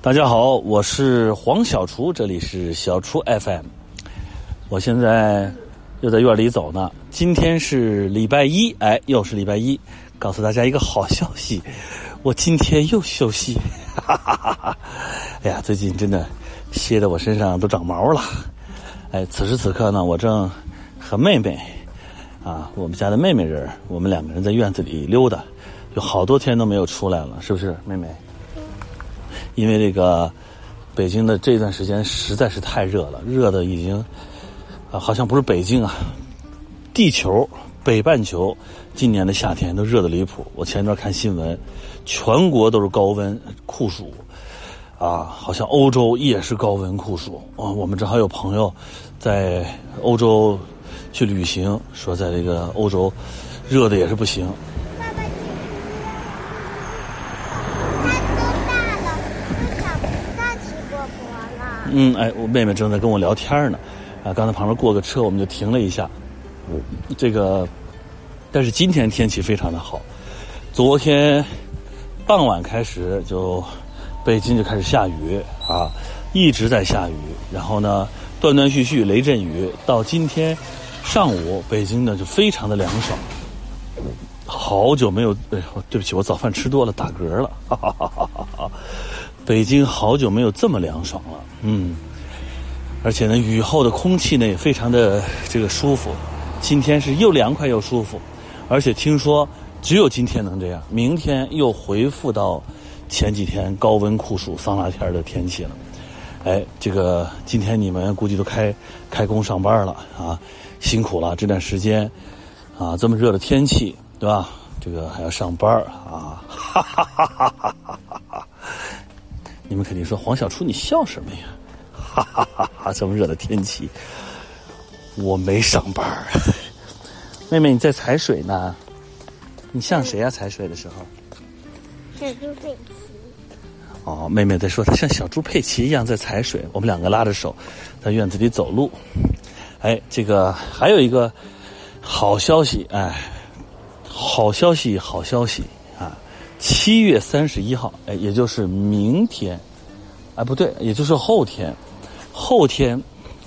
大家好，我是黄小厨，这里是小厨 FM。我现在又在院里走呢。今天是礼拜一，哎，又是礼拜一。告诉大家一个好消息，我今天又休息。哈哈哈哈哎呀，最近真的歇得我身上都长毛了。哎，此时此刻呢，我正和妹妹啊，我们家的妹妹人，我们两个人在院子里溜达，有好多天都没有出来了，是不是，妹妹？因为这个北京的这段时间实在是太热了，热的已经啊，好像不是北京啊，地球北半球今年的夏天都热的离谱。我前一段看新闻，全国都是高温酷暑。啊，好像欧洲也是高温酷暑啊！我们正好有朋友在欧洲去旅行，说在这个欧洲热的也是不行。爸爸，他多大了？他长不大齐果果了。嗯，哎，我妹妹正在跟我聊天呢，啊，刚才旁边过个车，我们就停了一下。这个，但是今天天气非常的好，昨天傍晚开始就。北京就开始下雨啊，一直在下雨，然后呢，断断续续雷阵雨，到今天上午，北京呢就非常的凉爽。好久没有，哎，对不起，我早饭吃多了，打嗝了。哈哈哈哈哈！北京好久没有这么凉爽了，嗯，而且呢，雨后的空气呢也非常的这个舒服。今天是又凉快又舒服，而且听说只有今天能这样，明天又恢复到。前几天高温酷暑桑拿天的天气了，哎，这个今天你们估计都开开工上班了啊，辛苦了这段时间啊，这么热的天气，对吧？这个还要上班啊，哈哈哈哈哈哈！你们肯定说黄小初你笑什么呀？哈哈哈哈！这么热的天气，我没上班。妹妹你在踩水呢，你像谁呀？踩水的时候？小猪佩奇。哦，妹妹在说她像小猪佩奇一样在踩水。我们两个拉着手，在院子里走路。哎，这个还有一个好消息，哎，好消息，好消息啊！七月三十一号，哎，也就是明天，哎，不对，也就是后天，后天，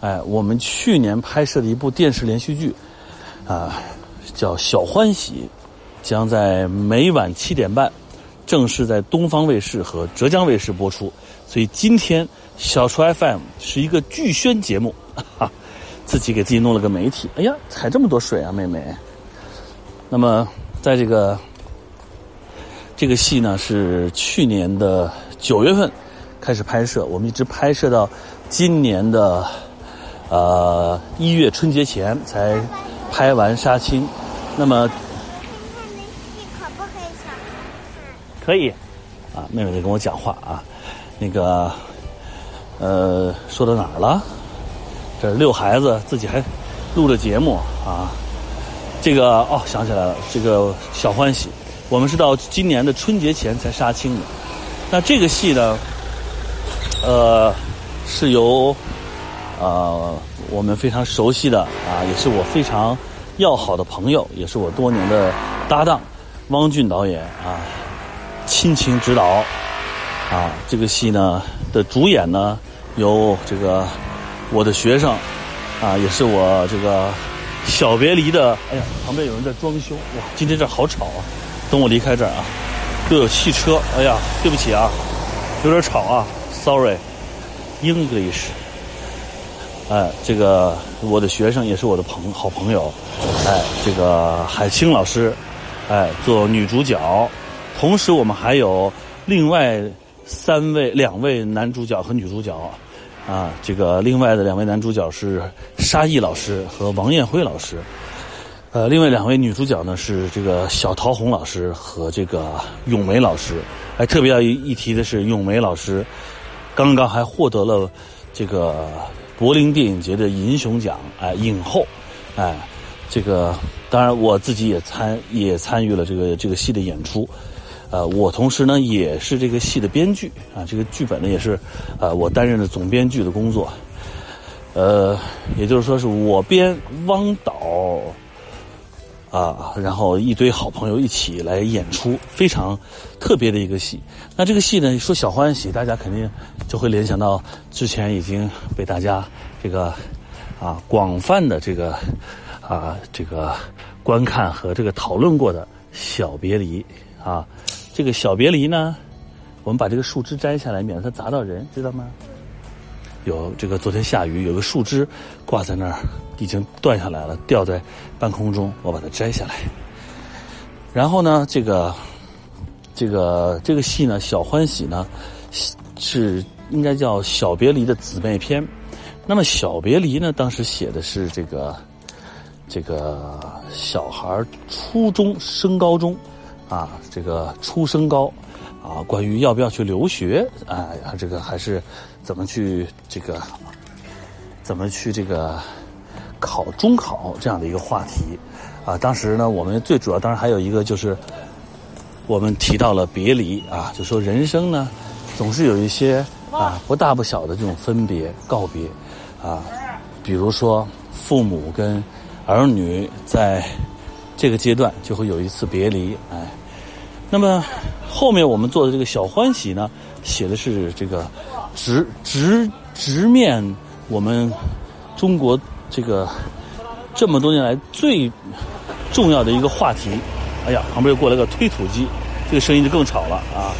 哎，我们去年拍摄的一部电视连续剧，啊，叫《小欢喜》，将在每晚七点半。正式在东方卫视和浙江卫视播出，所以今天小厨 FM 是一个剧宣节目，哈，自己给自己弄了个媒体。哎呀，踩这么多水啊，妹妹。那么，在这个这个戏呢，是去年的九月份开始拍摄，我们一直拍摄到今年的呃一月春节前才拍完杀青。那么。可以，啊，妹妹在跟我讲话啊，那个，呃，说到哪儿了？这遛孩子，自己还录着节目啊。这个哦，想起来了，这个小欢喜，我们是到今年的春节前才杀青的。那这个戏呢，呃，是由呃我们非常熟悉的啊，也是我非常要好的朋友，也是我多年的搭档汪俊导演啊。亲情指导，啊，这个戏呢的主演呢有这个我的学生，啊，也是我这个小别离的。哎呀，旁边有人在装修，哇，今天这好吵啊！等我离开这儿啊，又有汽车。哎呀，对不起啊，有点吵啊，Sorry，English。哎，这个我的学生也是我的朋好朋友，哎，这个海清老师，哎，做女主角。同时，我们还有另外三位、两位男主角和女主角，啊，这个另外的两位男主角是沙溢老师和王艳辉老师，呃，另外两位女主角呢是这个小桃红老师和这个咏梅老师。哎，特别要一一提的是，咏梅老师刚刚还获得了这个柏林电影节的银熊奖，哎，影后，哎，这个当然我自己也参也参与了这个这个戏的演出。呃，我同时呢也是这个戏的编剧啊，这个剧本呢也是，呃，我担任的总编剧的工作。呃，也就是说是我编，汪导，啊，然后一堆好朋友一起来演出，非常特别的一个戏。那这个戏呢，说小欢喜，大家肯定就会联想到之前已经被大家这个啊广泛的这个啊这个观看和这个讨论过的小别离啊。这个小别离呢，我们把这个树枝摘下来，免得它砸到人，知道吗？有这个昨天下雨，有个树枝挂在那儿，已经断下来了，掉在半空中，我把它摘下来。然后呢，这个这个这个戏呢，《小欢喜》呢，是应该叫《小别离》的姊妹篇。那么，《小别离》呢，当时写的是这个这个小孩初中升高中啊，这个初升高啊，关于要不要去留学啊，这个还是。怎么去这个？怎么去这个考中考这样的一个话题啊？当时呢，我们最主要当然还有一个就是我们提到了别离啊，就说人生呢总是有一些啊不大不小的这种分别告别啊，比如说父母跟儿女在这个阶段就会有一次别离哎。那么后面我们做的这个小欢喜呢，写的是这个。直直直面我们中国这个这么多年来最重要的一个话题。哎呀，旁边又过来个推土机，这个声音就更吵了啊！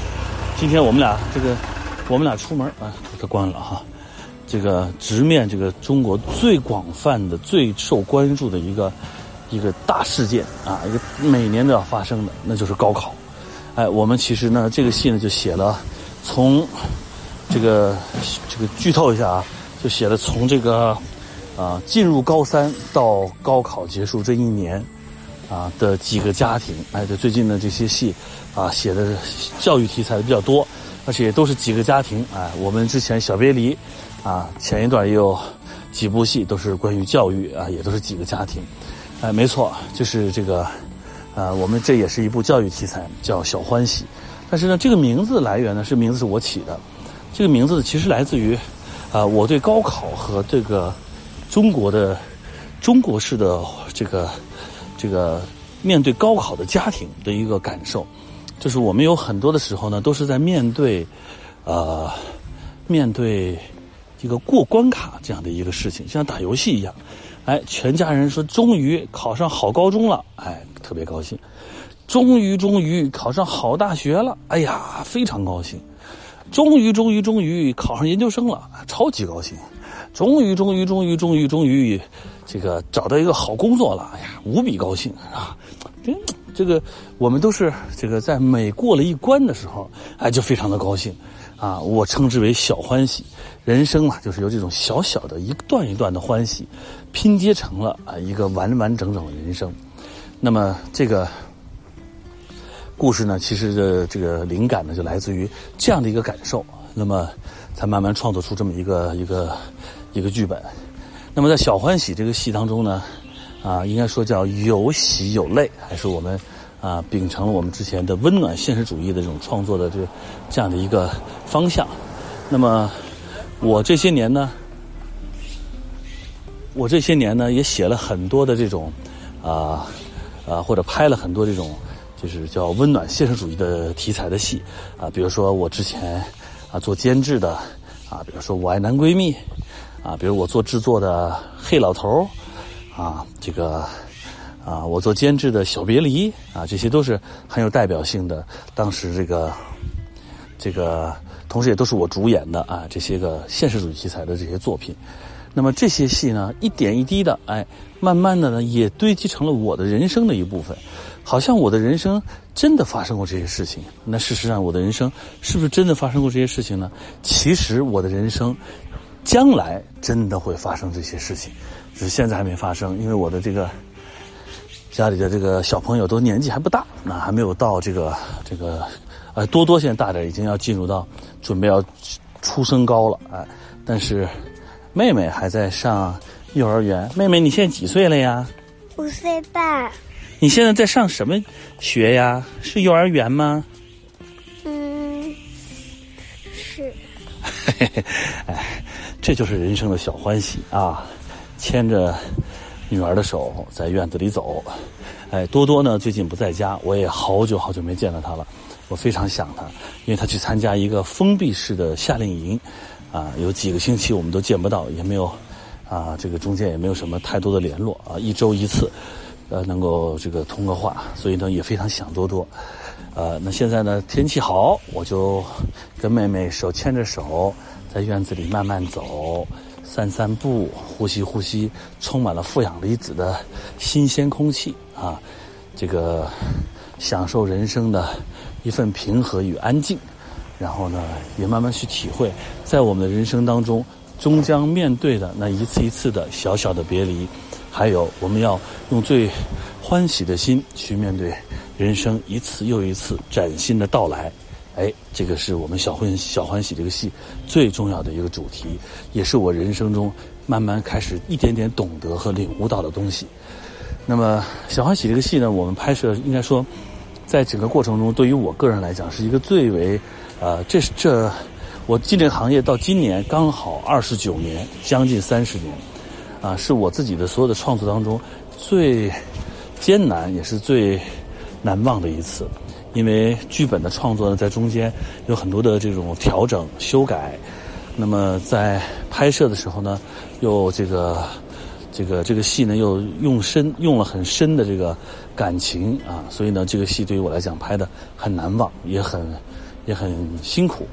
今天我们俩这个我们俩出门啊，它关了哈。这个直面这个中国最广泛的、最受关注的一个一个大事件啊，一个每年都要发生的，那就是高考。哎，我们其实呢，这个戏呢就写了从。这个这个剧透一下啊，就写了从这个啊进入高三到高考结束这一年啊的几个家庭，哎，这最近的这些戏啊写的教育题材的比较多，而且也都是几个家庭，哎，我们之前小别离啊前一段也有几部戏都是关于教育啊，也都是几个家庭，哎，没错，就是这个啊，我们这也是一部教育题材，叫小欢喜，但是呢，这个名字来源呢是名字是我起的。这个名字其实来自于，啊，我对高考和这个中国的中国式的这个这个面对高考的家庭的一个感受，就是我们有很多的时候呢，都是在面对，呃，面对一个过关卡这样的一个事情，像打游戏一样，哎，全家人说终于考上好高中了，哎，特别高兴，终于终于考上好大学了，哎呀，非常高兴。终于，终于，终于考上研究生了，超级高兴！终于，终于，终于，终于，终于，这个找到一个好工作了，哎呀，无比高兴啊！这这个我们都是这个在每过了一关的时候，哎，就非常的高兴啊！我称之为小欢喜，人生嘛，就是由这种小小的一段一段的欢喜拼接成了啊一个完完整整的人生。那么这个。故事呢，其实的这个灵感呢，就来自于这样的一个感受，那么才慢慢创作出这么一个一个一个剧本。那么在《小欢喜》这个戏当中呢，啊，应该说叫有喜有泪，还是我们啊秉承了我们之前的温暖现实主义的这种创作的这这样的一个方向。那么我这些年呢，我这些年呢也写了很多的这种啊啊，或者拍了很多这种。就是叫温暖现实主义的题材的戏，啊，比如说我之前啊做监制的，啊，比如说我爱男闺蜜，啊，比如我做制作的黑老头啊，这个啊我做监制的小别离，啊，这些都是很有代表性的。当时这个这个，同时也都是我主演的啊，这些个现实主义题材的这些作品。那么这些戏呢，一点一滴的，哎，慢慢的呢，也堆积成了我的人生的一部分。好像我的人生真的发生过这些事情，那事实上我的人生是不是真的发生过这些事情呢？其实我的人生将来真的会发生这些事情，只是现在还没发生，因为我的这个家里的这个小朋友都年纪还不大，那还没有到这个这个呃多多现在大点，已经要进入到准备要初升高了哎，但是妹妹还在上幼儿园。妹妹，你现在几岁了呀？五岁半。你现在在上什么学呀？是幼儿园吗？嗯，是。哎，这就是人生的小欢喜啊！牵着女儿的手在院子里走，哎，多多呢最近不在家，我也好久好久没见到他了，我非常想他，因为他去参加一个封闭式的夏令营，啊，有几个星期我们都见不到，也没有，啊，这个中间也没有什么太多的联络啊，一周一次，呃，能够这个通个话，所以呢也非常想多多，呃，那现在呢天气好，我就跟妹妹手牵着手在院子里慢慢走。散散步，呼吸呼吸，充满了负氧离子的新鲜空气啊！这个享受人生的一份平和与安静，然后呢，也慢慢去体会，在我们的人生当中，终将面对的那一次一次的小小的别离，还有我们要用最欢喜的心去面对人生一次又一次崭新的到来。哎，这个是我们小欢小欢喜这个戏最重要的一个主题，也是我人生中慢慢开始一点点懂得和领悟到的东西。那么小欢喜这个戏呢，我们拍摄应该说，在整个过程中，对于我个人来讲，是一个最为，呃，这是这我进这个行业到今年刚好二十九年，将近三十年，啊，是我自己的所有的创作当中最艰难也是最难忘的一次。因为剧本的创作呢，在中间有很多的这种调整、修改，那么在拍摄的时候呢，又这个这个这个戏呢，又用深用了很深的这个感情啊，所以呢，这个戏对于我来讲拍的很难忘，也很也很辛苦。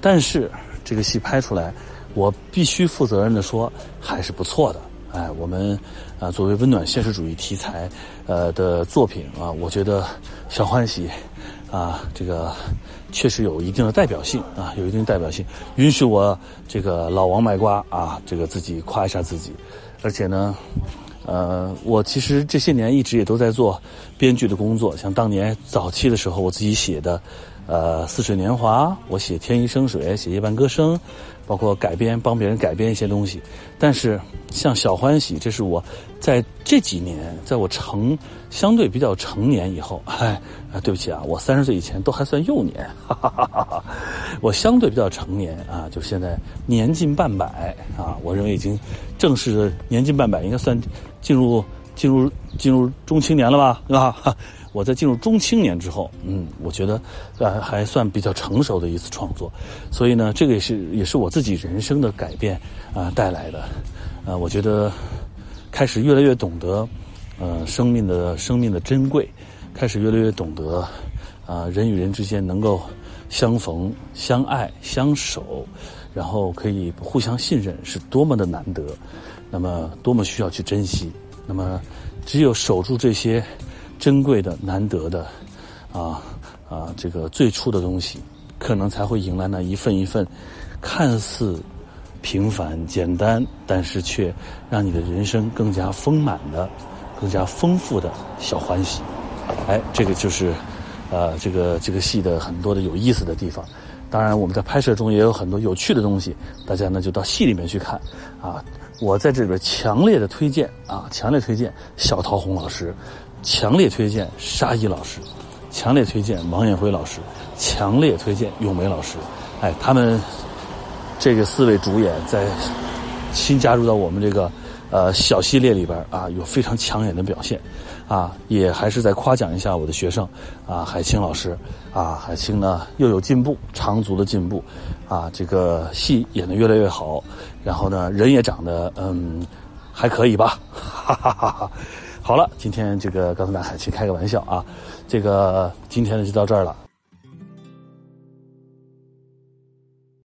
但是这个戏拍出来，我必须负责任的说，还是不错的。哎，我们啊，作为温暖现实主义题材呃的作品啊，我觉得小欢喜。啊，这个确实有一定的代表性啊，有一定代表性。允许我这个老王卖瓜啊，这个自己夸一下自己。而且呢，呃，我其实这些年一直也都在做编剧的工作，像当年早期的时候，我自己写的。呃，似水年华，我写天一生水，写夜半歌声，包括改编，帮别人改编一些东西。但是像小欢喜，这是我在这几年，在我成相对比较成年以后，哎，对不起啊，我三十岁以前都还算幼年，哈哈哈哈。我相对比较成年啊，就现在年近半百啊，我认为已经正式的年近半百，应该算进入进入进入中青年了吧，是吧？我在进入中青年之后，嗯，我觉得，呃，还算比较成熟的一次创作，所以呢，这个也是也是我自己人生的改变啊带来的，呃，我觉得开始越来越懂得，呃，生命的生命的珍贵，开始越来越懂得，啊，人与人之间能够相逢、相爱、相守，然后可以互相信任，是多么的难得，那么多么需要去珍惜，那么只有守住这些。珍贵的、难得的，啊啊，这个最初的东西，可能才会迎来那一份一份，看似平凡简单，但是却让你的人生更加丰满的、更加丰富的小欢喜。哎，这个就是，呃，这个这个戏的很多的有意思的地方。当然，我们在拍摄中也有很多有趣的东西，大家呢就到戏里面去看。啊，我在这里边强烈的推荐啊，强烈推荐小桃红老师。强烈推荐沙溢老师，强烈推荐王艳辉老师，强烈推荐咏梅老师。哎，他们这个四位主演在新加入到我们这个呃小系列里边啊，有非常抢眼的表现啊，也还是在夸奖一下我的学生啊，海清老师啊，海清呢又有进步，长足的进步啊，这个戏演得越来越好，然后呢人也长得嗯还可以吧，哈哈哈哈。好了，今天这个刚才拿海清开个玩笑啊，这个今天呢就到这儿了。